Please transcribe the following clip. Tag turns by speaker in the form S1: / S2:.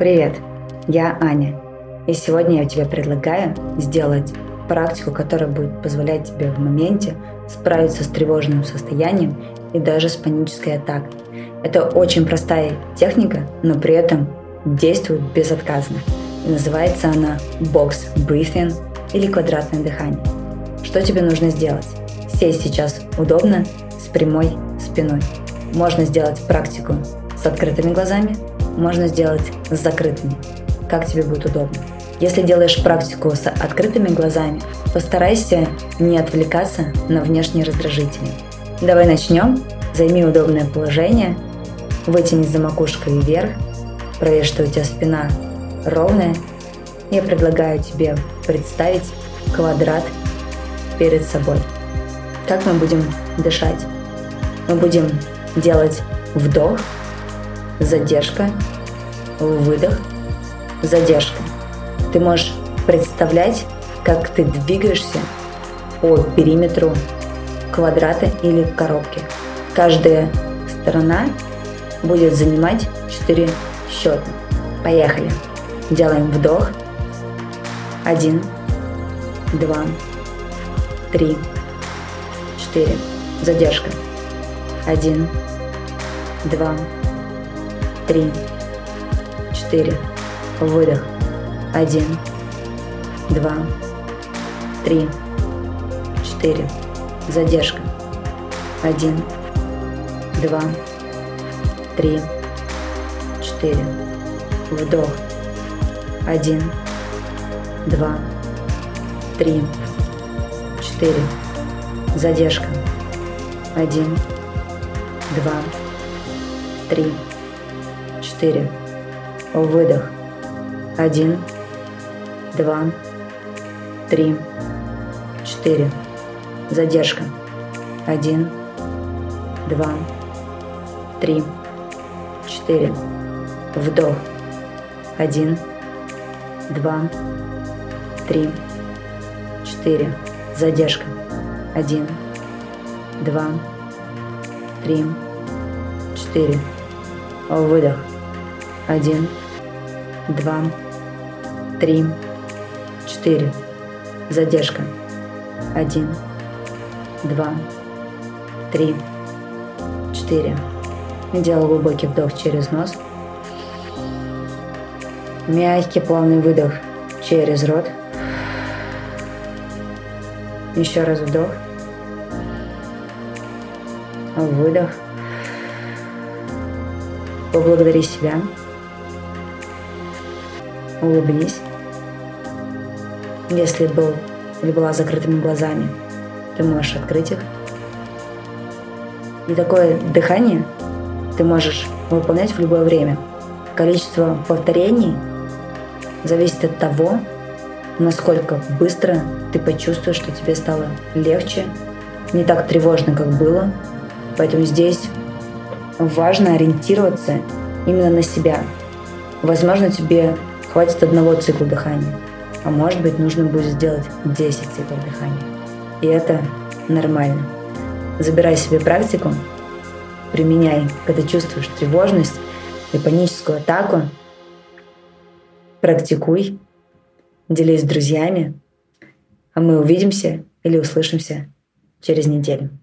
S1: Привет, я Аня, и сегодня я тебе предлагаю сделать практику, которая будет позволять тебе в моменте справиться с тревожным состоянием и даже с панической атакой. Это очень простая техника, но при этом действует безотказно. И называется она Box Breathing или квадратное дыхание. Что тебе нужно сделать? Сесть сейчас удобно, с прямой спиной. Можно сделать практику с открытыми глазами, можно сделать с закрытыми, как тебе будет удобно. Если делаешь практику с открытыми глазами, постарайся не отвлекаться на внешние раздражители. Давай начнем. Займи удобное положение, вытянись за макушкой вверх, проверь, что у тебя спина ровная. Я предлагаю тебе представить квадрат перед собой. Как мы будем дышать? Мы будем делать вдох, задержка, выдох, задержка. Ты можешь представлять, как ты двигаешься по периметру квадрата или коробки. Каждая сторона будет занимать 4 счета. Поехали. Делаем вдох. Один, два, три, четыре. Задержка. Один, два, три, четыре. Выдох. Один, два, три, четыре. Задержка. Один, два, три, четыре. Вдох. Один, два, три, четыре. Задержка. Один, два, три, четыре. Выдох. Один, два, три, четыре. Задержка. Один, два, три, четыре. Вдох. Один, два, три, четыре. Задержка. Один, два, три, четыре. Выдох. Один, два, три, четыре. Задержка. Один, два, три, четыре. Делаю глубокий вдох через нос. Мягкий плавный выдох через рот. Еще раз вдох. Выдох. Поблагодари себя. Улыбнись. Если был или была закрытыми глазами, ты можешь открыть их. И такое дыхание ты можешь выполнять в любое время. Количество повторений зависит от того, насколько быстро ты почувствуешь, что тебе стало легче, не так тревожно, как было. Поэтому здесь важно ориентироваться именно на себя. Возможно, тебе хватит одного цикла дыхания, а может быть, нужно будет сделать 10 циклов дыхания. И это нормально. Забирай себе практику, применяй, когда чувствуешь тревожность и паническую атаку, практикуй, делись с друзьями, а мы увидимся или услышимся через неделю.